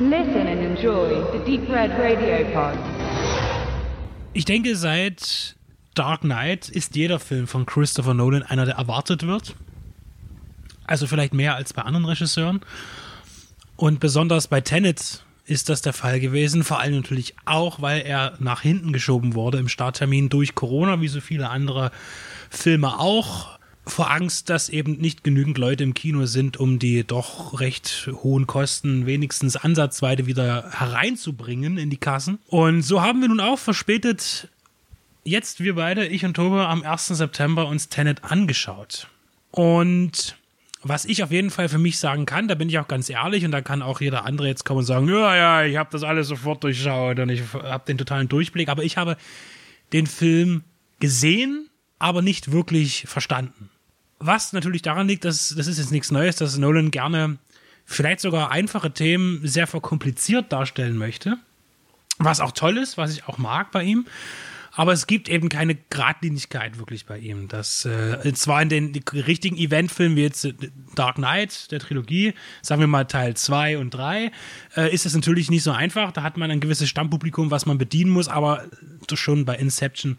Listen and enjoy the Deep Red Radio Pod. Ich denke, seit Dark Knight ist jeder Film von Christopher Nolan einer, der erwartet wird. Also vielleicht mehr als bei anderen Regisseuren. Und besonders bei Tenet ist das der Fall gewesen. Vor allem natürlich auch, weil er nach hinten geschoben wurde im Starttermin durch Corona, wie so viele andere Filme auch. Vor Angst, dass eben nicht genügend Leute im Kino sind, um die doch recht hohen Kosten wenigstens ansatzweise wieder hereinzubringen in die Kassen. Und so haben wir nun auch verspätet jetzt wir beide, ich und Tobe, am 1. September uns Tenet angeschaut. Und was ich auf jeden Fall für mich sagen kann, da bin ich auch ganz ehrlich und da kann auch jeder andere jetzt kommen und sagen, ja, ja, ich habe das alles sofort durchschaut und ich habe den totalen Durchblick, aber ich habe den Film gesehen, aber nicht wirklich verstanden. Was natürlich daran liegt, dass das ist jetzt nichts Neues, dass Nolan gerne vielleicht sogar einfache Themen sehr verkompliziert darstellen möchte. Was auch toll ist, was ich auch mag bei ihm. Aber es gibt eben keine Gradlinigkeit wirklich bei ihm. Das äh, zwar in den richtigen Eventfilmen wie jetzt äh, Dark Knight, der Trilogie, sagen wir mal Teil 2 und 3, äh, ist es natürlich nicht so einfach. Da hat man ein gewisses Stammpublikum, was man bedienen muss, aber schon bei Inception,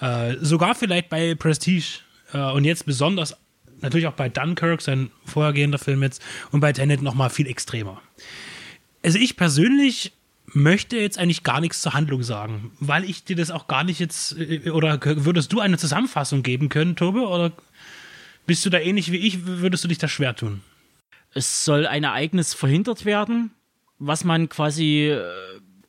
äh, sogar vielleicht bei Prestige äh, und jetzt besonders natürlich auch bei Dunkirk, sein vorhergehender Film jetzt, und bei Tenet nochmal viel extremer. Also ich persönlich möchte jetzt eigentlich gar nichts zur Handlung sagen, weil ich dir das auch gar nicht jetzt, äh, oder würdest du eine Zusammenfassung geben können, Tobe, oder bist du da ähnlich wie ich, würdest du dich da schwer tun? Es soll ein Ereignis verhindert werden, was man quasi, äh,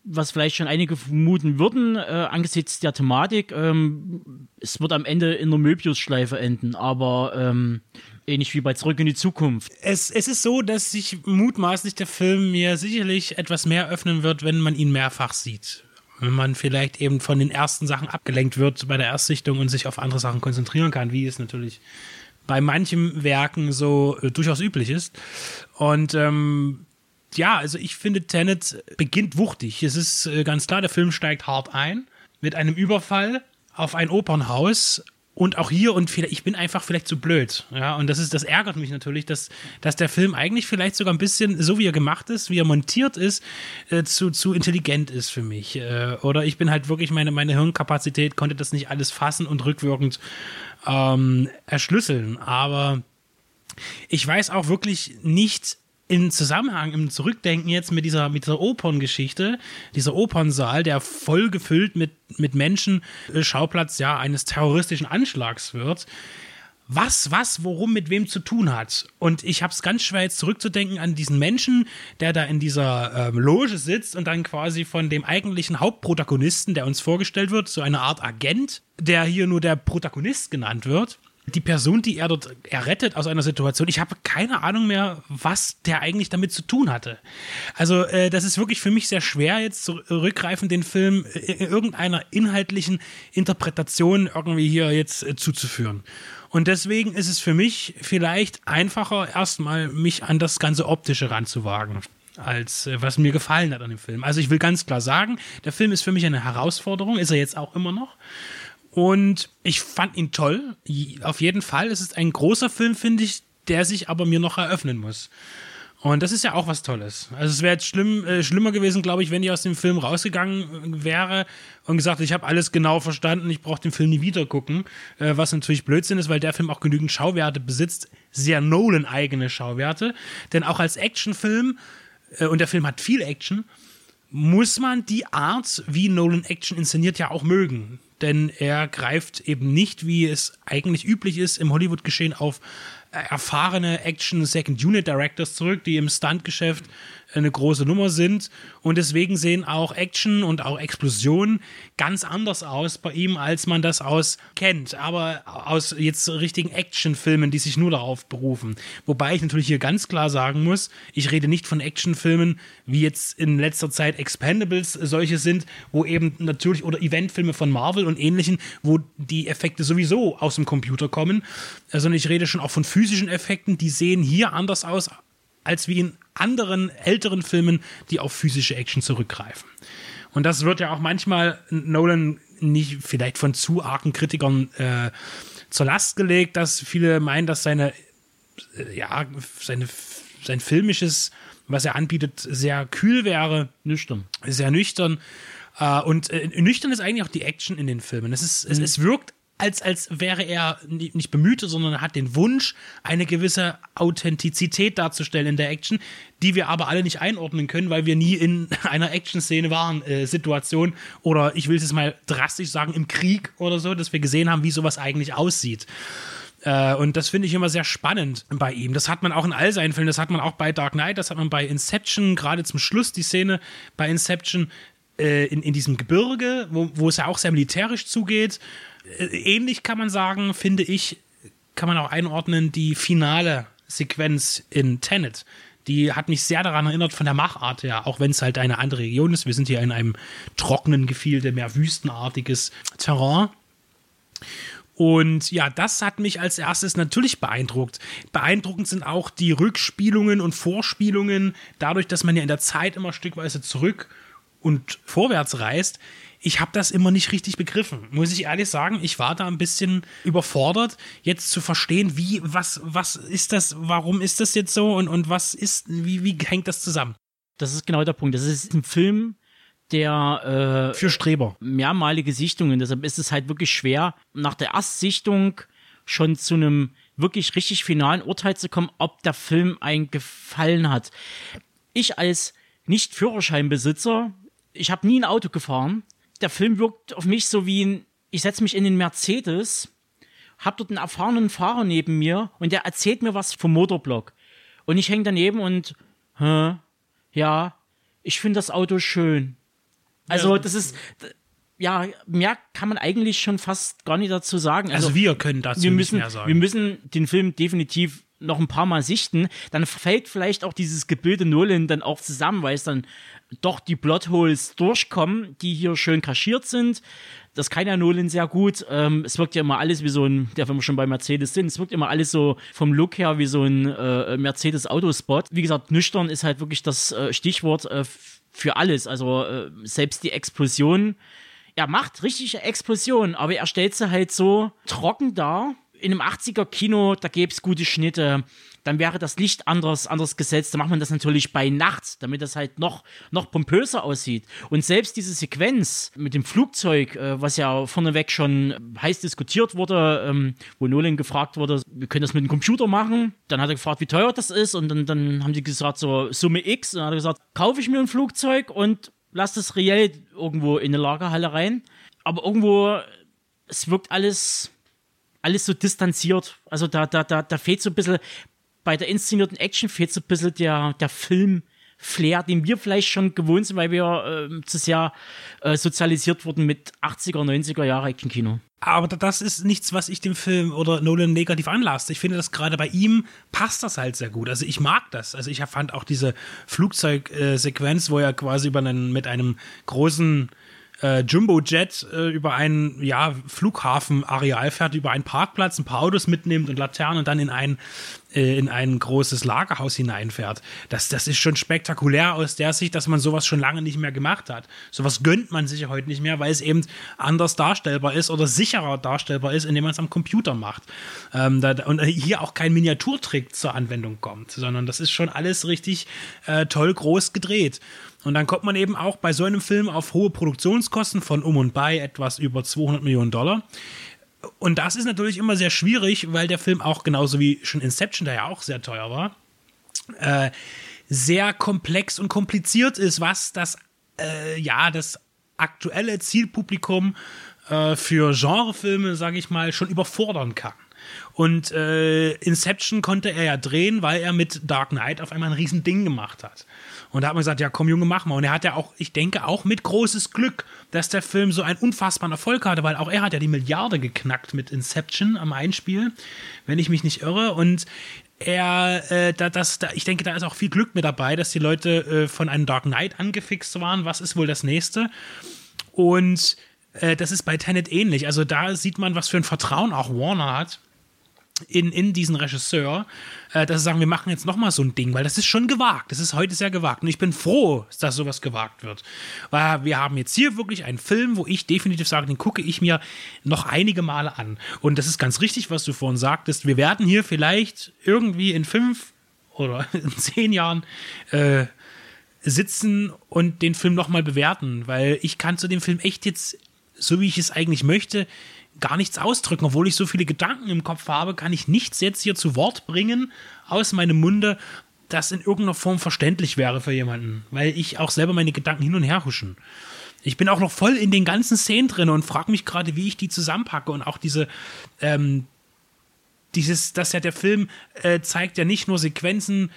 was vielleicht schon einige vermuten würden, äh, angesichts der Thematik. Ähm, es wird am Ende in der Möbius-Schleife enden, aber ähm, Ähnlich wie bei Zurück in die Zukunft. Es, es ist so, dass sich mutmaßlich der Film mir sicherlich etwas mehr öffnen wird, wenn man ihn mehrfach sieht. Wenn man vielleicht eben von den ersten Sachen abgelenkt wird bei der Erstsichtung und sich auf andere Sachen konzentrieren kann, wie es natürlich bei manchen Werken so äh, durchaus üblich ist. Und ähm, ja, also ich finde, Tenet beginnt wuchtig. Es ist äh, ganz klar, der Film steigt hart ein mit einem Überfall auf ein Opernhaus und auch hier und vielleicht, ich bin einfach vielleicht zu blöd. Ja, und das ist, das ärgert mich natürlich, dass, dass der Film eigentlich vielleicht sogar ein bisschen, so wie er gemacht ist, wie er montiert ist, äh, zu, zu intelligent ist für mich. Äh, oder ich bin halt wirklich, meine, meine Hirnkapazität konnte das nicht alles fassen und rückwirkend ähm, erschlüsseln. Aber ich weiß auch wirklich nicht, im Zusammenhang, im Zurückdenken jetzt mit dieser, mit dieser Operngeschichte, dieser Opernsaal, der voll gefüllt mit, mit Menschen, äh, Schauplatz ja eines terroristischen Anschlags wird, was, was, worum, mit wem zu tun hat. Und ich habe es ganz schwer jetzt zurückzudenken an diesen Menschen, der da in dieser ähm, Loge sitzt und dann quasi von dem eigentlichen Hauptprotagonisten, der uns vorgestellt wird, so eine Art Agent, der hier nur der Protagonist genannt wird, die Person, die er dort errettet aus einer Situation, ich habe keine Ahnung mehr, was der eigentlich damit zu tun hatte. Also äh, das ist wirklich für mich sehr schwer, jetzt zurückgreifend den Film in irgendeiner inhaltlichen Interpretation irgendwie hier jetzt äh, zuzuführen. Und deswegen ist es für mich vielleicht einfacher, erstmal mich an das ganze Optische ranzuwagen als äh, was mir gefallen hat an dem Film. Also ich will ganz klar sagen, der Film ist für mich eine Herausforderung, ist er jetzt auch immer noch. Und ich fand ihn toll. Auf jeden Fall. Es ist ein großer Film, finde ich, der sich aber mir noch eröffnen muss. Und das ist ja auch was Tolles. Also es wäre jetzt schlimm, äh, schlimmer gewesen, glaube ich, wenn ich aus dem Film rausgegangen äh, wäre und gesagt, ich habe alles genau verstanden, ich brauche den Film nie wieder gucken, äh, was natürlich Blödsinn ist, weil der Film auch genügend Schauwerte besitzt, sehr Nolan-eigene Schauwerte. Denn auch als Actionfilm, äh, und der Film hat viel Action, muss man die Art, wie Nolan Action inszeniert, ja auch mögen denn er greift eben nicht, wie es eigentlich üblich ist im Hollywood-Geschehen, auf erfahrene Action Second Unit Directors zurück, die im Stuntgeschäft eine große Nummer sind. Und deswegen sehen auch Action und auch Explosionen ganz anders aus bei ihm, als man das aus kennt. Aber aus jetzt richtigen Actionfilmen, die sich nur darauf berufen. Wobei ich natürlich hier ganz klar sagen muss, ich rede nicht von Actionfilmen, wie jetzt in letzter Zeit Expendables solche sind, wo eben natürlich, oder Eventfilme von Marvel und ähnlichen, wo die Effekte sowieso aus dem Computer kommen, sondern ich rede schon auch von physischen Effekten, die sehen hier anders aus als wie in anderen älteren Filmen, die auf physische Action zurückgreifen. Und das wird ja auch manchmal Nolan nicht vielleicht von zu argen Kritikern äh, zur Last gelegt, dass viele meinen, dass seine, äh, ja, seine, sein filmisches was er anbietet, sehr kühl wäre. Nüchtern. Sehr nüchtern. Äh, und äh, nüchtern ist eigentlich auch die Action in den Filmen. Es, ist, es, es wirkt als, als wäre er nicht bemüht, sondern hat den Wunsch, eine gewisse Authentizität darzustellen in der Action, die wir aber alle nicht einordnen können, weil wir nie in einer Action-Szene waren, äh, Situation oder ich will es jetzt mal drastisch sagen, im Krieg oder so, dass wir gesehen haben, wie sowas eigentlich aussieht. Äh, und das finde ich immer sehr spannend bei ihm. Das hat man auch in all seinen Filmen, das hat man auch bei Dark Knight, das hat man bei Inception, gerade zum Schluss die Szene bei Inception äh, in, in diesem Gebirge, wo, wo es ja auch sehr militärisch zugeht. Äh, ähnlich kann man sagen, finde ich, kann man auch einordnen, die finale Sequenz in Tenet. Die hat mich sehr daran erinnert von der Machart her, auch wenn es halt eine andere Region ist. Wir sind hier in einem trockenen Gefilde, mehr wüstenartiges Terrain. Und ja, das hat mich als erstes natürlich beeindruckt. Beeindruckend sind auch die Rückspielungen und Vorspielungen, dadurch, dass man ja in der Zeit immer stückweise zurück und vorwärts reist. Ich habe das immer nicht richtig begriffen, muss ich ehrlich sagen. Ich war da ein bisschen überfordert, jetzt zu verstehen, wie, was, was ist das, warum ist das jetzt so und, und was ist, wie, wie hängt das zusammen? Das ist genau der Punkt. Das ist ein Film, der äh, für Streber mehrmalige Sichtungen. Deshalb ist es halt wirklich schwer, nach der Erstsichtung schon zu einem wirklich richtig finalen Urteil zu kommen, ob der Film einen gefallen hat. Ich als Nicht-Führerscheinbesitzer, ich habe nie ein Auto gefahren. Der Film wirkt auf mich so wie ein, ich setze mich in den Mercedes, habe dort einen erfahrenen Fahrer neben mir und der erzählt mir was vom Motorblock. Und ich hänge daneben und, hä, ja, ich finde das Auto schön. Also, das ist, ja, mehr kann man eigentlich schon fast gar nicht dazu sagen. Also, also wir können dazu wir müssen, nicht mehr sagen. Wir müssen den Film definitiv noch ein paar Mal sichten, dann fällt vielleicht auch dieses Gebilde Nolan dann auch zusammen, weil es dann doch die Plotholes durchkommen, die hier schön kaschiert sind. Das kann ja Nolan sehr gut. Ähm, es wirkt ja immer alles wie so ein, der wenn wir schon bei Mercedes sind, es wirkt immer alles so vom Look her wie so ein äh, Mercedes-Autospot. Wie gesagt, nüchtern ist halt wirklich das äh, Stichwort äh, für alles. Also äh, selbst die Explosion, er macht richtige Explosionen, aber er stellt sie halt so trocken dar. In einem 80er Kino, da gäbe es gute Schnitte, dann wäre das Licht anders, anders gesetzt. Da macht man das natürlich bei Nacht, damit das halt noch, noch pompöser aussieht. Und selbst diese Sequenz mit dem Flugzeug, äh, was ja vorneweg schon heiß diskutiert wurde, ähm, wo Nolan gefragt wurde, wir können das mit dem Computer machen. Dann hat er gefragt, wie teuer das ist. Und dann, dann haben die gesagt, so Summe X. Und dann hat er gesagt, kaufe ich mir ein Flugzeug und lass das reell irgendwo in eine Lagerhalle rein. Aber irgendwo, es wirkt alles alles so distanziert. Also da, da, da, da fehlt so ein bisschen bei der inszenierten Action fehlt so ein bisschen der, der Film. Flair, den wir vielleicht schon gewohnt sind, weil wir äh, zu sehr äh, sozialisiert wurden mit 80er, 90er Jahre Action-Kino. Aber das ist nichts, was ich dem Film oder Nolan negativ anlasse. Ich finde, dass gerade bei ihm passt das halt sehr gut. Also ich mag das. Also ich fand auch diese Flugzeugsequenz, wo er quasi über einen, mit einem großen äh, Jumbo-Jet äh, über ein ja, Flughafenareal fährt, über einen Parkplatz, ein paar Autos mitnimmt und Laternen und dann in ein, äh, in ein großes Lagerhaus hineinfährt. Das, das ist schon spektakulär aus der Sicht, dass man sowas schon lange nicht mehr gemacht hat. Sowas gönnt man sich heute nicht mehr, weil es eben anders darstellbar ist oder sicherer darstellbar ist, indem man es am Computer macht. Ähm, da, und hier auch kein Miniaturtrick zur Anwendung kommt, sondern das ist schon alles richtig äh, toll groß gedreht. Und dann kommt man eben auch bei so einem Film auf hohe Produktionskosten von um und bei etwas über 200 Millionen Dollar. Und das ist natürlich immer sehr schwierig, weil der Film auch genauso wie schon Inception, der ja auch sehr teuer war, äh, sehr komplex und kompliziert ist, was das, äh, ja, das aktuelle Zielpublikum äh, für Genrefilme, sage ich mal, schon überfordern kann. Und äh, Inception konnte er ja drehen, weil er mit Dark Knight auf einmal ein riesen Ding gemacht hat. Und da hat man gesagt, ja komm Junge, mach mal. Und er hat ja auch, ich denke auch mit großes Glück, dass der Film so einen unfassbaren Erfolg hatte, weil auch er hat ja die Milliarde geknackt mit Inception am Einspiel, wenn ich mich nicht irre. Und er, äh, da, das, da, ich denke, da ist auch viel Glück mit dabei, dass die Leute äh, von einem Dark Knight angefixt waren. Was ist wohl das nächste? Und äh, das ist bei Tenet ähnlich. Also da sieht man, was für ein Vertrauen auch Warner hat in, in diesen Regisseur, äh, dass sie sagen, wir machen jetzt nochmal so ein Ding, weil das ist schon gewagt. Das ist heute sehr gewagt. Und ich bin froh, dass sowas gewagt wird. Weil wir haben jetzt hier wirklich einen Film, wo ich definitiv sage, den gucke ich mir noch einige Male an. Und das ist ganz richtig, was du vorhin sagtest. Wir werden hier vielleicht irgendwie in fünf oder in zehn Jahren äh, sitzen und den Film nochmal bewerten, weil ich kann zu dem Film echt jetzt, so wie ich es eigentlich möchte, gar nichts ausdrücken. Obwohl ich so viele Gedanken im Kopf habe, kann ich nichts jetzt hier zu Wort bringen aus meinem Munde, das in irgendeiner Form verständlich wäre für jemanden, weil ich auch selber meine Gedanken hin und her huschen. Ich bin auch noch voll in den ganzen Szenen drin und frage mich gerade, wie ich die zusammenpacke und auch diese, ähm, dieses, dass ja der Film äh, zeigt ja nicht nur Sequenzen,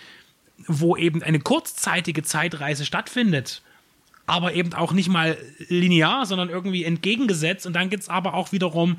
wo eben eine kurzzeitige Zeitreise stattfindet, aber eben auch nicht mal linear, sondern irgendwie entgegengesetzt. Und dann gibt es aber auch wiederum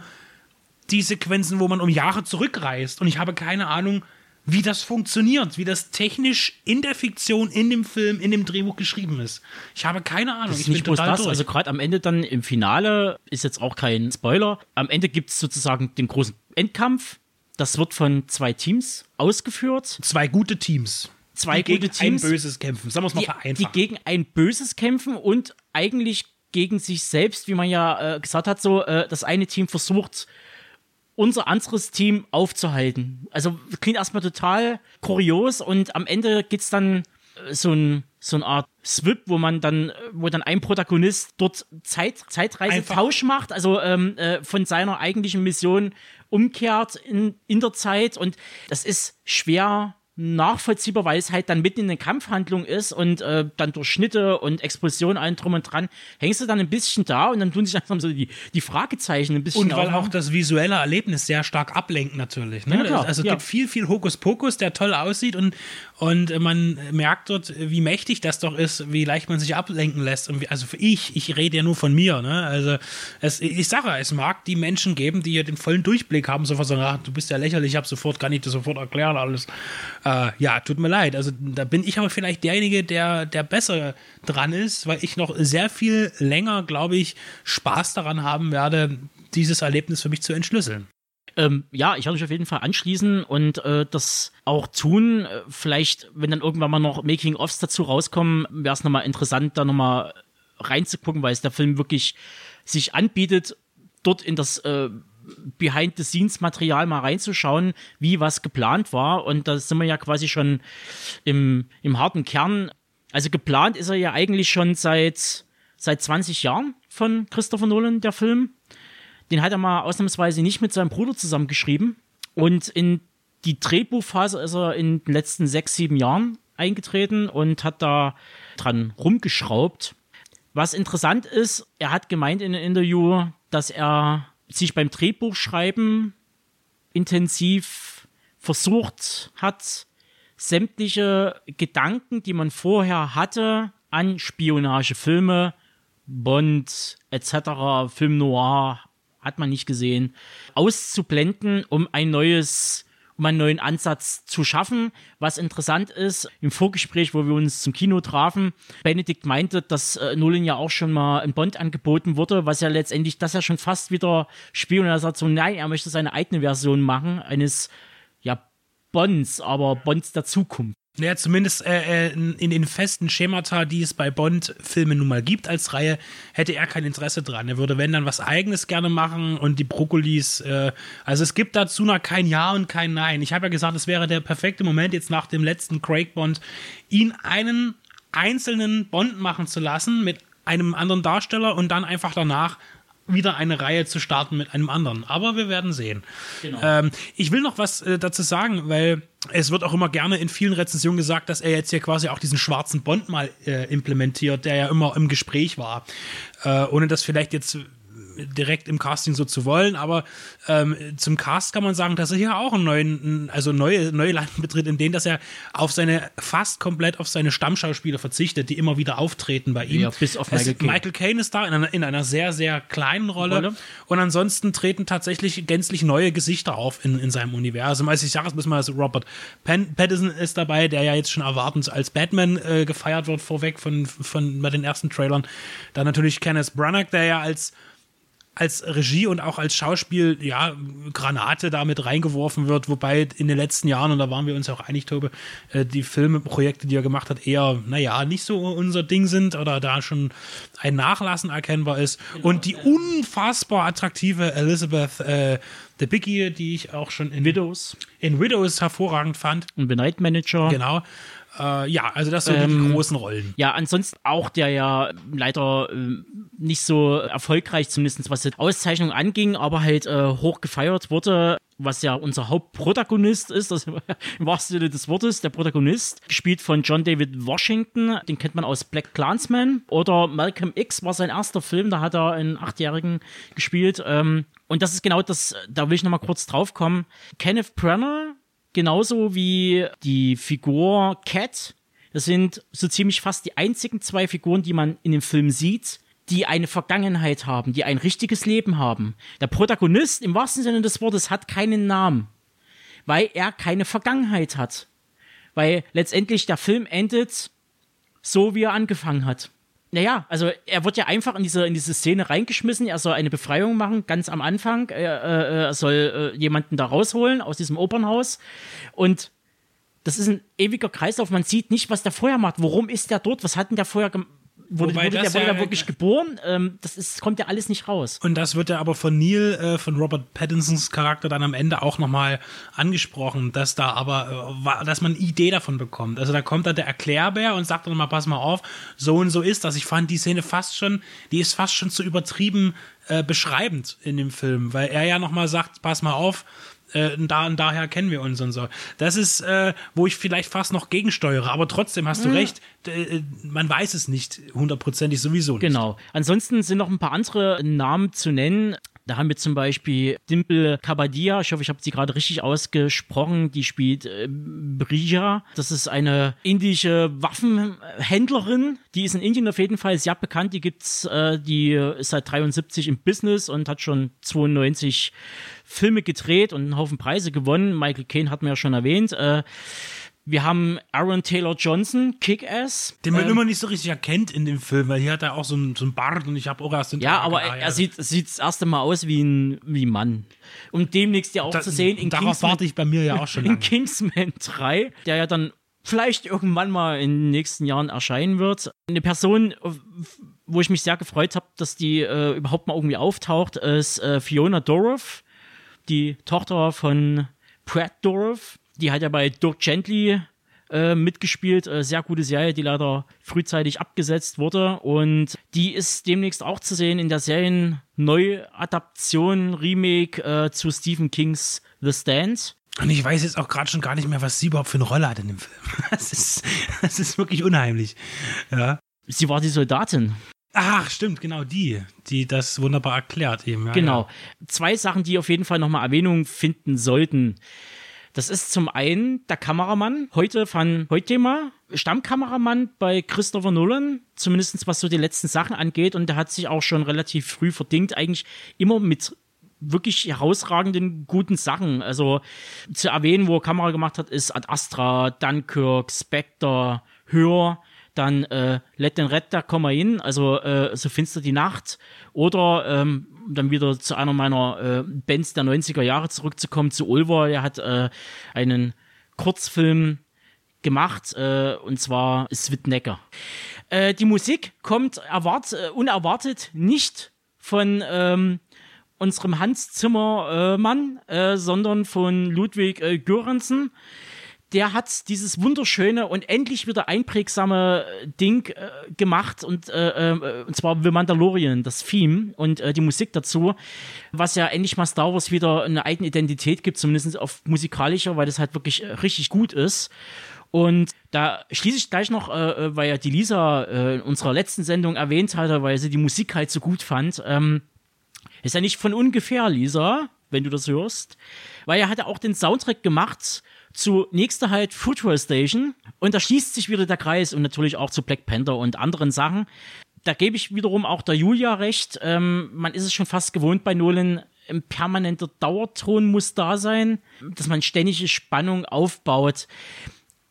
die Sequenzen, wo man um Jahre zurückreist. Und ich habe keine Ahnung, wie das funktioniert, wie das technisch in der Fiktion, in dem Film, in dem Drehbuch geschrieben ist. Ich habe keine Ahnung. Das ist ich nicht bloß das, durch. also gerade am Ende dann im Finale ist jetzt auch kein Spoiler. Am Ende gibt es sozusagen den großen Endkampf. Das wird von zwei Teams ausgeführt. Zwei gute Teams zwei die gute Teams. ein böses kämpfen. Sagen wir es mal vereinfacht. Die gegen ein böses kämpfen und eigentlich gegen sich selbst, wie man ja äh, gesagt hat, so äh, das eine Team versucht, unser anderes Team aufzuhalten. Also klingt erstmal total kurios und am Ende gibt es dann äh, so ein so eine Art Swip, wo man dann, wo dann ein Protagonist dort Zeit, Zeitreisetausch macht, also ähm, äh, von seiner eigentlichen Mission umkehrt in, in der Zeit und das ist schwer nachvollziehbar, weil es halt dann mitten in der Kampfhandlung ist und äh, dann durch Schnitte und Explosionen allen drum und dran, hängst du dann ein bisschen da und dann tun sich langsam so die, die Fragezeichen ein bisschen Und weil auch das visuelle Erlebnis sehr stark ablenkt natürlich. Ne? Ja, also es ja. gibt viel, viel Hokuspokus, der toll aussieht und, und man merkt dort, wie mächtig das doch ist, wie leicht man sich ablenken lässt. Und wie, also für ich, ich rede ja nur von mir. Ne? Also es, ich sage, es mag die Menschen geben, die ja den vollen Durchblick haben, sofort sagen, ach, du bist ja lächerlich, ich habe sofort, kann ich dir sofort erklären alles. Äh, ja, tut mir leid. Also da bin ich aber vielleicht derjenige, der, der besser dran ist, weil ich noch sehr viel länger, glaube ich, Spaß daran haben werde, dieses Erlebnis für mich zu entschlüsseln. Ähm, ja, ich werde mich auf jeden Fall anschließen und äh, das auch tun. Äh, vielleicht, wenn dann irgendwann mal noch Making-ofs dazu rauskommen, wäre es nochmal interessant, da nochmal reinzugucken, weil es der Film wirklich sich anbietet, dort in das äh, Behind-the-Scenes-Material mal reinzuschauen, wie was geplant war. Und da sind wir ja quasi schon im, im harten Kern. Also geplant ist er ja eigentlich schon seit, seit 20 Jahren von Christopher Nolan, der Film. Den hat er mal ausnahmsweise nicht mit seinem Bruder zusammengeschrieben. Und in die Drehbuchphase ist er in den letzten sechs, sieben Jahren eingetreten und hat da dran rumgeschraubt. Was interessant ist, er hat gemeint in einem Interview, dass er sich beim Drehbuchschreiben intensiv versucht hat, sämtliche Gedanken, die man vorher hatte an Spionagefilme, Bond etc., Film Noir, hat man nicht gesehen, auszublenden, um ein neues um einen neuen Ansatz zu schaffen. Was interessant ist, im Vorgespräch, wo wir uns zum Kino trafen, Benedikt meinte, dass äh, Nolan ja auch schon mal ein Bond angeboten wurde, was ja letztendlich das ja schon fast wieder spielt und er sagt so, nein, er möchte seine eigene Version machen, eines ja Bonds, aber Bonds der Zukunft. Ja, zumindest äh, äh, in den festen Schemata, die es bei Bond-Filmen nun mal gibt als Reihe, hätte er kein Interesse dran. Er würde, wenn dann, was Eigenes gerne machen und die Brokkolis. Äh, also es gibt dazu noch kein Ja und kein Nein. Ich habe ja gesagt, es wäre der perfekte Moment, jetzt nach dem letzten Craig Bond, ihn einen einzelnen Bond machen zu lassen mit einem anderen Darsteller und dann einfach danach wieder eine Reihe zu starten mit einem anderen. Aber wir werden sehen. Genau. Ähm, ich will noch was äh, dazu sagen, weil es wird auch immer gerne in vielen Rezensionen gesagt, dass er jetzt hier quasi auch diesen schwarzen Bond mal äh, implementiert, der ja immer im Gespräch war. Äh, ohne das vielleicht jetzt direkt im Casting so zu wollen, aber ähm, zum Cast kann man sagen, dass er hier auch einen neuen, also neue, neue Landen betritt, in denen, dass er auf seine, fast komplett auf seine Stammschauspieler verzichtet, die immer wieder auftreten bei ihm. Ja, bis auf Michael Caine. Michael Caine ist da in einer, in einer sehr, sehr kleinen Rolle. Rolle. Und ansonsten treten tatsächlich gänzlich neue Gesichter auf in, in seinem Universum. Also ich sage es bis mal, also Robert Pen Pattinson ist dabei, der ja jetzt schon erwartend als Batman äh, gefeiert wird, vorweg von, von bei den ersten Trailern. Dann natürlich Kenneth Branagh, der ja als als Regie und auch als Schauspiel, ja, Granate damit reingeworfen wird, wobei in den letzten Jahren, und da waren wir uns auch einig, Tobe, äh, die Filmprojekte, die er gemacht hat, eher, naja, nicht so unser Ding sind oder da schon ein Nachlassen erkennbar ist. Genau, und die unfassbar attraktive Elizabeth äh, The Biggie, die ich auch schon in Widows in Widows hervorragend fand. und The Night Manager. Genau. Äh, ja, also das sind Ähm, die großen Rollen. Ja, ansonsten auch der ja leider äh, nicht so erfolgreich, zumindest was die Auszeichnung anging, aber halt äh, hoch gefeiert wurde, was ja unser Hauptprotagonist ist, das im wahrsten Sinne des Wortes, der Protagonist, gespielt von John David Washington, den kennt man aus Black Clansman oder Malcolm X war sein erster Film, da hat er einen Achtjährigen gespielt. Ähm, und das ist genau das, da will ich nochmal kurz drauf kommen. Kenneth Branagh genauso wie die Figur Cat. Das sind so ziemlich fast die einzigen zwei Figuren, die man in dem Film sieht, die eine Vergangenheit haben, die ein richtiges Leben haben. Der Protagonist im wahrsten Sinne des Wortes hat keinen Namen, weil er keine Vergangenheit hat. Weil letztendlich der Film endet so, wie er angefangen hat. Naja, also er wird ja einfach in diese, in diese Szene reingeschmissen, er soll eine Befreiung machen, ganz am Anfang. Er, äh, soll äh, jemanden da rausholen aus diesem Opernhaus. Und das ist ein ewiger Kreislauf. Man sieht nicht, was der vorher macht. Warum ist der dort? Was hat denn der vorher gemacht? Wurde, Wobei wurde der, wurde ja- wirklich geboren? Ähm, das ist, kommt ja alles nicht raus. Und das wird ja aber von Neil, äh, von Robert Pattinsons Charakter dann am Ende auch nochmal angesprochen, dass da aber, äh, dass man eine Idee davon bekommt. Also da kommt dann der Erklärbär und sagt dann mal, pass mal auf, so und so ist das. Ich fand die Szene fast schon, die ist fast schon zu übertrieben äh, beschreibend in dem Film, weil er ja nochmal sagt, pass mal auf, äh, da und daher kennen wir uns und so. Das ist, äh, wo ich vielleicht fast noch gegensteuere, aber trotzdem hast du recht, äh, man weiß es nicht hundertprozentig sowieso nicht. Genau. Ansonsten sind noch ein paar andere Namen zu nennen. Da haben wir zum Beispiel Dimple Kabadia, ich hoffe, ich habe sie gerade richtig ausgesprochen, die spielt äh, Brija. Das ist eine indische Waffenhändlerin, die ist in Indien auf jeden Fall sehr bekannt. Die gibt's, äh, die ist seit 73 im Business und hat schon 92 Filme gedreht und einen Haufen Preise gewonnen. Michael Caine hat mir ja schon erwähnt. Äh, wir haben Aaron Taylor Johnson, Kick-Ass. Den man Ähm, immer nicht so richtig erkennt in dem Film, weil hier hat er auch so einen, so einen Bart und ich habe auch erst den Ja, aber ah, er, er sieht, sieht das erste Mal aus wie ein, wie ein Mann. Um demnächst ja auch da, zu sehen in Darauf Kingsman, warte ich bei mir ja auch schon in lange. Kingsman 3, der ja dann vielleicht irgendwann mal in den nächsten Jahren erscheinen wird. Eine Person, wo ich mich sehr gefreut habe, dass die äh, überhaupt mal irgendwie auftaucht, ist äh, Fiona Dorff, die Tochter von Brad Dorff. Die hat ja bei Dirk Gently äh, mitgespielt. Äh, sehr gute Serie, die leider frühzeitig abgesetzt wurde. Und die ist demnächst auch zu sehen in der Serien-Neuadaption, Remake äh, zu Stephen Kings The Stand. Und ich weiß jetzt auch gerade schon gar nicht mehr, was sie überhaupt für eine Rolle hat in dem Film. Das ist, das ist wirklich unheimlich. Ja. Sie war die Soldatin. Ach, stimmt, genau die, die das wunderbar erklärt eben. Ja, Genau. Zwei Sachen, die auf jeden Fall nochmal Erwähnung finden sollten. Das ist zum einen der Kameramann, heute von Heutema, Stammkameramann bei Christopher Nolan, zumindest was so die letzten Sachen angeht. Und der hat sich auch schon relativ früh verdingt, eigentlich immer mit wirklich herausragenden guten Sachen. Also zu erwähnen, wo er Kamera gemacht hat, ist Ad Astra, Dunkirk, Spectre, Hör, dann äh, Let den Red, da komm mal hin, also äh, so finster die Nacht. Oder ähm, dann wieder zu einer meiner äh, Bands der 90er Jahre zurückzukommen, zu Ulver. Er hat äh, einen Kurzfilm gemacht, äh, und zwar Svitnecker. Äh, die Musik kommt erwart äh, unerwartet nicht von ähm, unserem Hans Zimmermann, äh, sondern von Ludwig äh, Göransson. Der hat dieses wunderschöne und endlich wieder einprägsame äh, Ding äh, gemacht und, äh, äh, und zwar The Mandalorian, das Theme und äh, die Musik dazu, was ja endlich mal Star Wars wieder eine eigene Identität gibt, zumindest auf musikalischer, weil das halt wirklich äh, richtig gut ist. Und da schließe ich gleich noch, äh, weil ja die Lisa äh, in unserer letzten Sendung erwähnt hatte, weil sie die Musik halt so gut fand. Ähm, ist ja nicht von ungefähr, Lisa, wenn du das hörst. Weil er hat ja auch den Soundtrack gemacht zu nächster halt Future Station. Und da schließt sich wieder der Kreis und natürlich auch zu Black Panther und anderen Sachen. Da gebe ich wiederum auch der Julia recht. Ähm, man ist es schon fast gewohnt bei Nolan, ein permanenter Dauerton muss da sein, dass man ständige Spannung aufbaut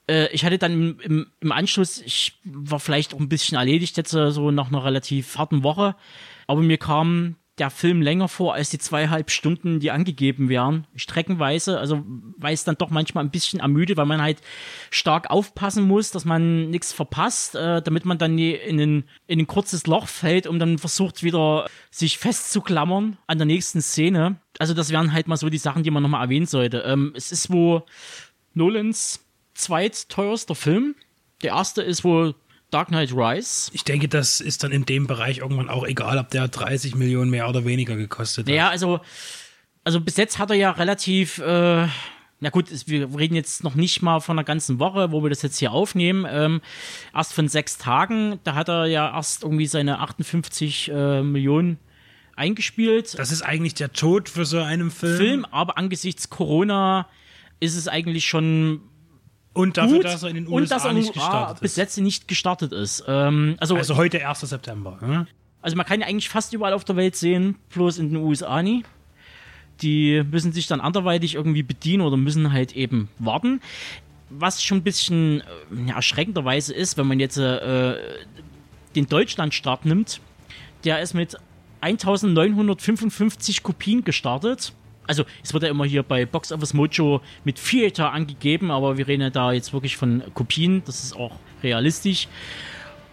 äh, ich hatte dann im, im, Anschluss, ich war vielleicht auch ein bisschen erledigt jetzt äh, so nach einer relativ harten Woche, aber mir kam der Film länger vor als die zweieinhalb Stunden, die angegeben werden, streckenweise. Also weil es dann doch manchmal ein bisschen ermüdet, weil man halt stark aufpassen muss, dass man nichts verpasst, äh, damit man dann nie in ein, in ein kurzes Loch fällt und dann versucht wieder sich festzuklammern an der nächsten Szene. Also das wären halt mal so die Sachen, die man nochmal erwähnen sollte. Ähm, es ist wohl Nolans zweitteuerster Film. Der erste ist wohl Dark Knight Rise. Ich denke, das ist dann in dem Bereich irgendwann auch egal, ob der 30 Millionen mehr oder weniger gekostet hat. Naja, also, also bis jetzt hat er ja relativ, äh, na gut, wir reden jetzt noch nicht mal von einer ganzen Woche, wo wir das jetzt hier aufnehmen. Ähm, erst von sechs Tagen, da hat er ja erst irgendwie seine 58 äh, Millionen eingespielt. Das ist eigentlich der Tod für so einen Film. Film, aber angesichts Corona ist es eigentlich schon und dafür, gut dass er in den und USA dass er in nicht den USA bis jetzt nicht gestartet ist. Ähm, also, Also heute 1. September. Hm? also man kann ihn eigentlich fast überall auf der Welt sehen, bloß in den USA nie. Die müssen sich dann anderweitig irgendwie bedienen oder müssen halt eben warten. Was schon ein bisschen äh, ja, erschreckenderweise ist, wenn man jetzt äh, den Deutschlandstart nimmt, der ist mit 1955 Kopien gestartet. Also es wird ja immer hier bei Box Office Mojo mit Theater angegeben, aber wir reden ja da jetzt wirklich von Kopien, das ist auch realistisch.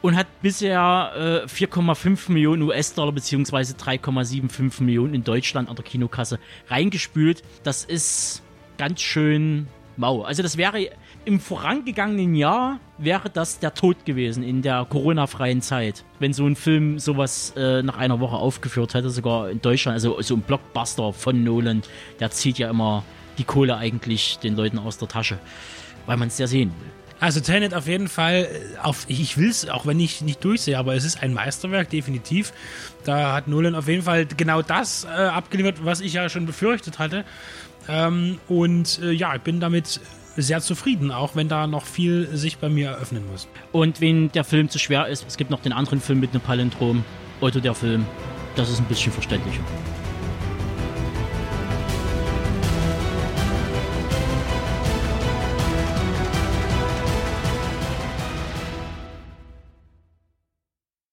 Und hat bisher äh, 4,5 Millionen US-Dollar beziehungsweise 3,75 Millionen in Deutschland an der Kinokasse reingespült. Das ist ganz schön mau. Also das wäre im vorangegangenen Jahr wäre das der Tod gewesen in der Corona-freien Zeit, wenn so ein Film sowas äh, nach einer Woche aufgeführt hätte, sogar in Deutschland, also so ein Blockbuster von Nolan, der zieht ja immer die Kohle eigentlich den Leuten aus der Tasche, weil man es ja sehen will. Also Tenet auf jeden Fall, äh, auf, ich will es, auch wenn ich nicht durchsehe, aber es ist ein Meisterwerk, definitiv. Da hat Nolan auf jeden Fall genau das äh, abgeliefert, was ich ja schon befürchtet hatte. Ähm, und äh, ja, ich bin damit sehr zufrieden, auch wenn da noch viel sich bei mir eröffnen muss. Und wenn der Film zu schwer ist, es gibt noch den anderen Film mit einem Palindrom, Otto der Film, das ist ein bisschen verständlicher.